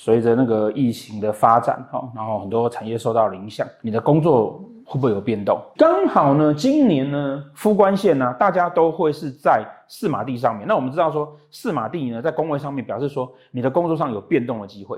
随着那个疫情的发展，哈，然后很多产业受到了影响，你的工作会不会有变动？刚好呢，今年呢，夫官线呢，大家都会是在四马地上面。那我们知道说，四马地呢，在工位上面表示说，你的工作上有变动的机会。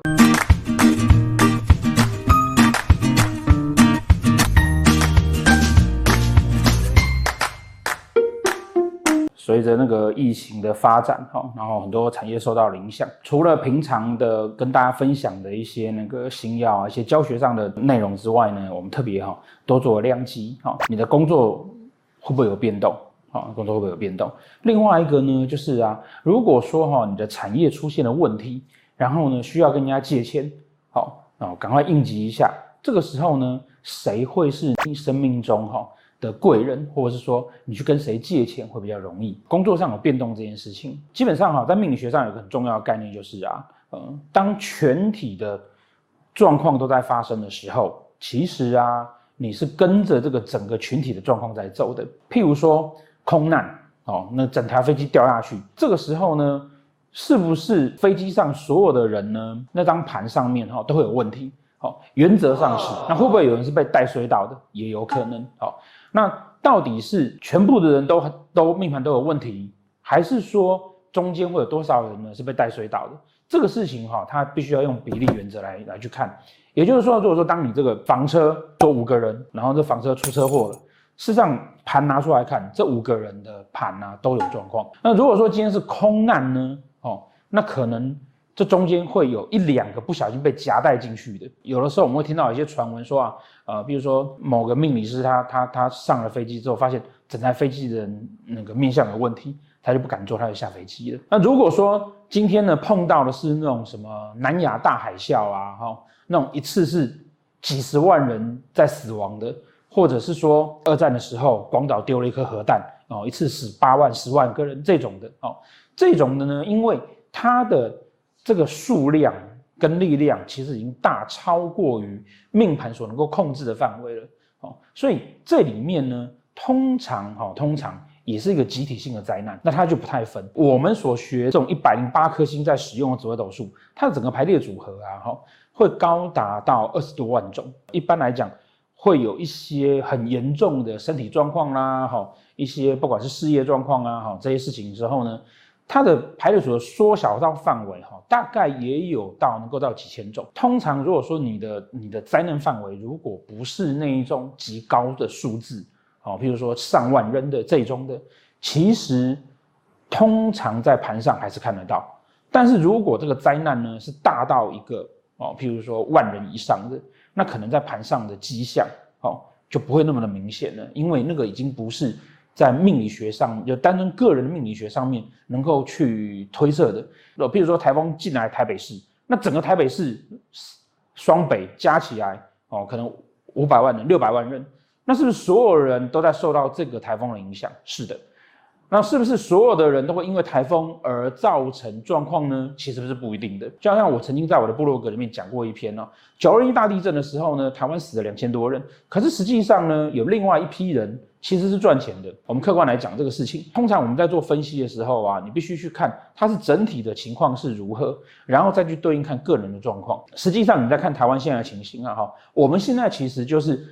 随着那个疫情的发展，哈，然后很多产业受到影响。除了平常的跟大家分享的一些那个新药啊，一些教学上的内容之外呢，我们特别哈都做量级，哈，你的工作会不会有变动？哈，工作会不会有变动？另外一个呢，就是啊，如果说哈你的产业出现了问题，然后呢需要跟人家借钱，好，啊，赶快应急一下。这个时候呢，谁会是你生命中哈？的贵人，或者是说你去跟谁借钱会比较容易。工作上有变动这件事情，基本上哈，在命理学上有个很重要的概念，就是啊，嗯，当全体的状况都在发生的时候，其实啊，你是跟着这个整个群体的状况在走的。譬如说空难哦，那整台飞机掉下去，这个时候呢，是不是飞机上所有的人呢？那张盘上面哈都会有问题？好，原则上是。那会不会有人是被带衰到的？也有可能。好。那到底是全部的人都都命盘都有问题，还是说中间会有多少人呢是被带衰倒的？这个事情哈，它必须要用比例原则来来去看。也就是说，如果说当你这个房车坐五个人，然后这房车出车祸了，事实上盘拿出来看，这五个人的盘啊都有状况。那如果说今天是空难呢？哦，那可能。这中间会有一两个不小心被夹带进去的，有的时候我们会听到一些传闻说啊，呃，比如说某个命理师他他他上了飞机之后，发现整台飞机的那个面相有问题，他就不敢坐，他就下飞机了。那如果说今天呢碰到的是那种什么南亚大海啸啊，哈，那种一次是几十万人在死亡的，或者是说二战的时候广岛丢了一颗核弹哦，一次死八万十万个人这种的哦，这种的呢，因为它的这个数量跟力量其实已经大超过于命盘所能够控制的范围了，哦，所以这里面呢，通常哈，通常也是一个集体性的灾难，那它就不太分。我们所学这种一百零八颗星在使用的紫微斗数，它的整个排列组合啊，哈，会高达到二十多万种。一般来讲，会有一些很严重的身体状况啦，哈，一些不管是事业状况啊，哈，这些事情之后呢。它的排列组合缩小到范围哈，大概也有到能够到几千种。通常如果说你的你的灾难范围如果不是那一种极高的数字，好，譬如说上万人的这种的，其实通常在盘上还是看得到。但是如果这个灾难呢是大到一个哦，譬如说万人以上的，那可能在盘上的迹象哦就不会那么的明显了，因为那个已经不是。在命理学上，就单纯个人的命理学上面，能够去推测的。呃，譬如说台风进来台北市，那整个台北市双北加起来，哦，可能五百万人、六百万人，那是不是所有人都在受到这个台风的影响？是的。那是不是所有的人都会因为台风而造成状况呢？其实不是不一定的。就好像我曾经在我的部落格里面讲过一篇哦，九二一大地震的时候呢，台湾死了两千多人，可是实际上呢，有另外一批人其实是赚钱的。我们客观来讲这个事情，通常我们在做分析的时候啊，你必须去看它是整体的情况是如何，然后再去对应看个人的状况。实际上你在看台湾现在的情形啊，哈，我们现在其实就是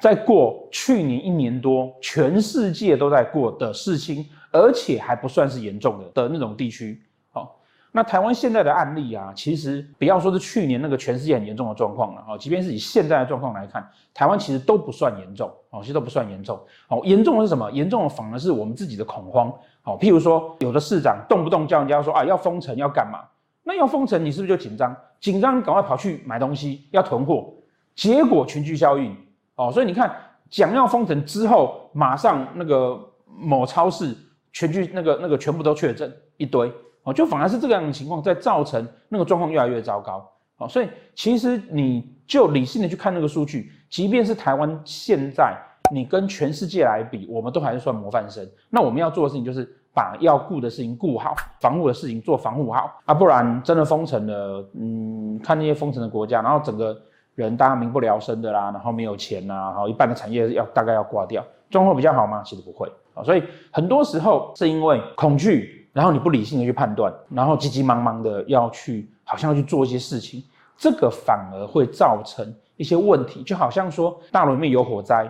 在过去年一年多全世界都在过的事情。而且还不算是严重的的那种地区，好，那台湾现在的案例啊，其实不要说是去年那个全世界很严重的状况了，啊，即便是以现在的状况来看，台湾其实都不算严重，哦，其实都不算严重，哦，严重的是什么？严重的反而是我们自己的恐慌，哦，譬如说有的市长动不动叫人家说啊要封城要干嘛？那要封城你是不是就紧张？紧张你赶快跑去买东西要囤货，结果群聚效应，哦，所以你看讲要封城之后，马上那个某超市。全剧那个那个全部都确诊一堆哦，就反而是这个样的情况在造成那个状况越来越糟糕哦，所以其实你就理性的去看那个数据，即便是台湾现在你跟全世界来比，我们都还是算模范生。那我们要做的事情就是把要顾的事情顾好，防护的事情做防护好啊，不然真的封城了，嗯，看那些封城的国家，然后整个人大家民不聊生的啦，然后没有钱呐，然后一半的产业要大概要挂掉，状况比较好吗？其实不会啊。所以很多时候是因为恐惧然后你不理性的去判断，然后急急忙忙的要去，好像要去做一些事情，这个反而会造成一些问题。就好像说大楼里面有火灾，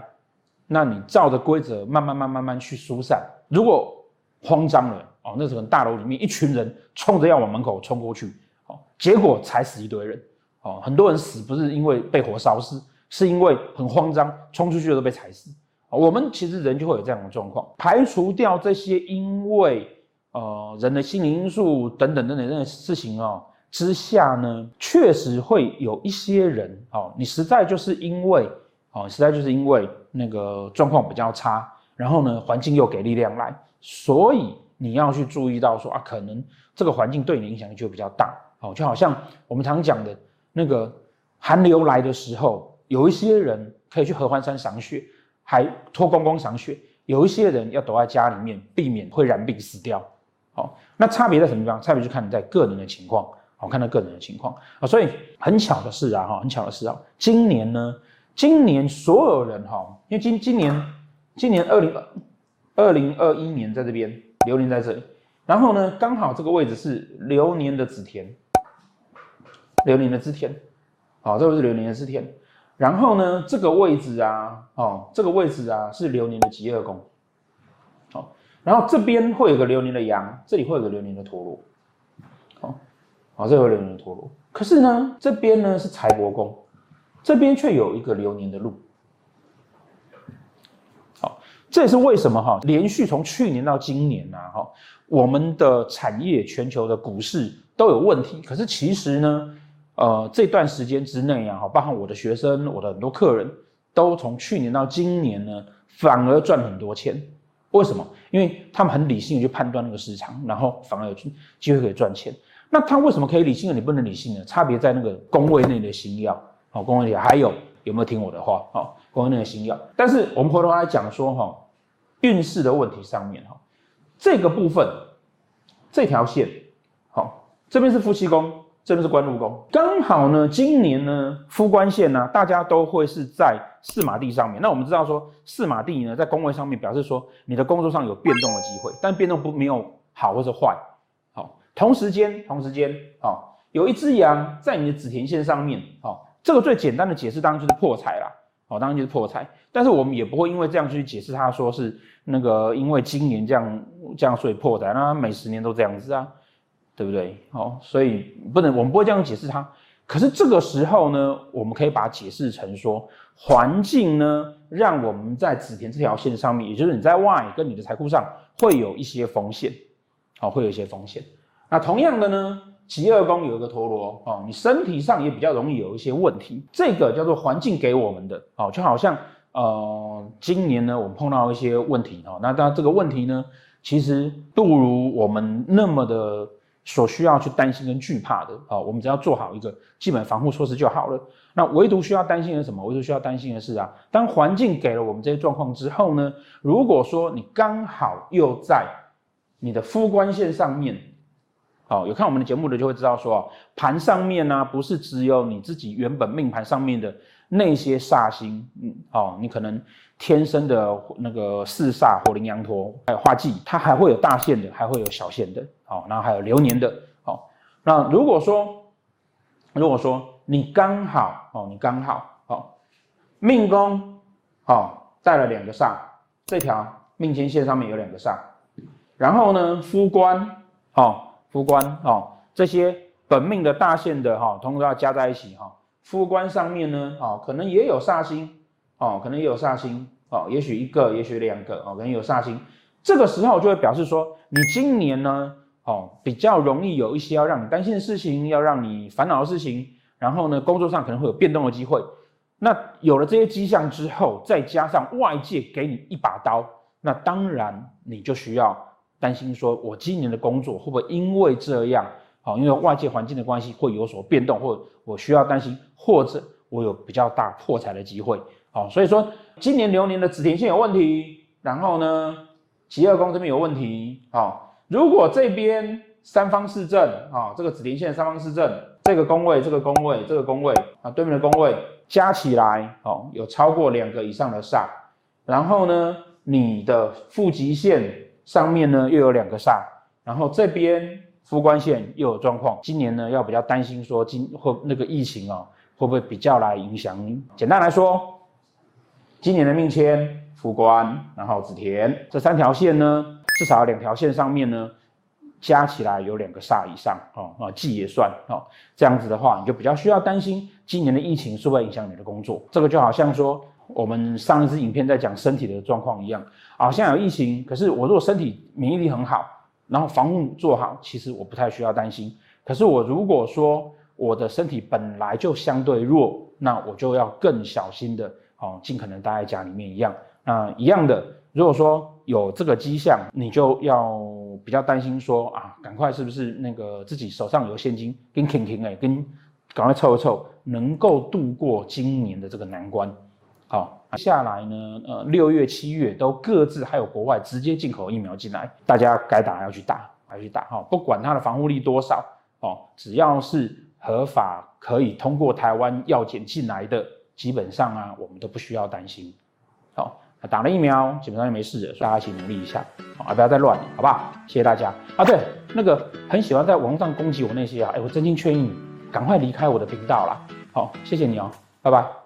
那你照着规则慢慢慢慢慢去疏散，如果慌张了哦，那时候大楼里面一群人冲着要往门口冲过去，哦，结果踩死一堆人，哦，很多人死不是因为被火烧死，是因为很慌张，冲出去都被踩死。我们其实人就会有这样的状况，排除掉这些因为呃人的心理因素等等等等这些事情哦之下呢，确实会有一些人哦，你实在就是因为哦，实在就是因为那个状况比较差，然后呢环境又给力量来，所以你要去注意到说啊，可能这个环境对你的影响就比较大哦，就好像我们常讲的那个寒流来的时候，有一些人可以去合欢山赏雪。还脱光光赏雪，有一些人要躲在家里面，避免会染病死掉。好，那差别在什么地方？差别就看你在个人的情况，好，看到个人的情况啊。所以很巧的是啊，哈，很巧的是啊，今年呢，今年所有人哈，因为今今年今年二零二二零二一年在这边流年在这里，然后呢，刚好这个位置是流年的子田，流年的子田，好，这个是流年的子田。然后呢，这个位置啊，哦，这个位置啊是流年的疾厄宫，好，然后这边会有个流年的羊，这里会有个流年的陀螺，好，好，这个流年的陀螺。可是呢，这边呢是财帛宫，这边却有一个流年的禄，好，这也是为什么哈，连续从去年到今年呐，哈，我们的产业、全球的股市都有问题，可是其实呢。呃，这段时间之内啊，哈，包括我的学生，我的很多客人，都从去年到今年呢，反而赚很多钱。为什么？因为他们很理性的去判断那个市场，然后反而有机会可以赚钱。那他为什么可以理性的，你不能理性的？差别在那个宫位内的星曜，好，工位内还有有没有听我的话？好，宫位内的星曜。但是我们回头来讲说，哈，运势的问题上面，哈，这个部分，这条线，好，这边是夫妻宫。这边是官禄宫，刚好呢，今年呢，夫官线呢，大家都会是在四马地上面。那我们知道说，四马地呢，在宫位上面表示说，你的工作上有变动的机会，但变动不没有好或者坏。好，同时间，同时间，好，有一只羊在你的子田线上面，好，这个最简单的解释当然就是破财啦，好，当然就是破财。但是我们也不会因为这样去解释它，说是那个因为今年这样这样所以破财，那每十年都这样子啊。对不对？好，所以不能，我们不会这样解释它。可是这个时候呢，我们可以把它解释成说，环境呢，让我们在紫田这条线上面，也就是你在外跟你的财库上会有一些风险，好，会有一些风险。那同样的呢，疾厄宫有一个陀螺，哦，你身体上也比较容易有一些问题。这个叫做环境给我们的，哦，就好像呃，今年呢，我们碰到一些问题，哦，那当然这个问题呢，其实不如我们那么的。所需要去担心跟惧怕的啊，我们只要做好一个基本防护措施就好了。那唯独需要担心的是什么？唯独需要担心的是啊，当环境给了我们这些状况之后呢，如果说你刚好又在你的夫官线上面，好，有看我们的节目的就会知道说，盘上面呢，不是只有你自己原本命盘上面的那些煞星，嗯，哦，你可能天生的那个四煞火灵羊驼还有化忌，它还会有大限的，还会有小限的。好，然后还有流年的，好，那如果说，如果说你刚好哦，你刚好好，命宫好带了两个煞，这条命间线上面有两个煞，然后呢，夫官好，夫官哦，这些本命的大限的哈，通通要加在一起哈，夫官上面呢，哦，可能也有煞星，哦，可能也有煞星，哦，也许一个，也许两个，哦，可能有煞星，这个时候就会表示说，你今年呢。哦，比较容易有一些要让你担心的事情，要让你烦恼的事情，然后呢，工作上可能会有变动的机会。那有了这些迹象之后，再加上外界给你一把刀，那当然你就需要担心说，我今年的工作会不会因为这样，好，因为外界环境的关系会有所变动，或我需要担心，或者我有比较大破财的机会。好，所以说今年流年的子田线有问题，然后呢，疾厄宫这边有问题，好。如果这边三方四正啊，这个子田线三方四正，这个宫位、这个宫位、这个宫位啊，对面的宫位加起来哦，有超过两个以上的煞，然后呢，你的负极线上面呢又有两个煞，然后这边夫官线又有状况，今年呢要比较担心说今或那个疫情哦会不会比较来影响你？简单来说，今年的命迁夫官，然后子田这三条线呢，至少两条线上面呢。加起来有两个煞以上哦，啊，忌也算哦，这样子的话，你就比较需要担心今年的疫情是不是影响你的工作。这个就好像说我们上一支影片在讲身体的状况一样，好像有疫情，可是我如果身体免疫力很好，然后防护做好，其实我不太需要担心。可是我如果说我的身体本来就相对弱，那我就要更小心的哦，尽可能待在家里面一样。那一样的，如果说有这个迹象，你就要比较担心说啊，赶快是不是那个自己手上有现金，跟挺挺哎，跟赶快凑一凑，能够度过今年的这个难关。好，下来呢，呃，六月、七月都各自还有国外直接进口疫苗进来，大家该打要去打，要去打哈，不管它的防护力多少哦，只要是合法可以通过台湾药检进来的，基本上啊，我们都不需要担心。好。打了疫苗，基本上就没事了，大家一起努力一下，啊，不要再乱了，好不好？谢谢大家啊！对，那个很喜欢在网上攻击我那些啊，哎，我真心劝你，赶快离开我的频道啦。好，谢谢你哦，拜拜。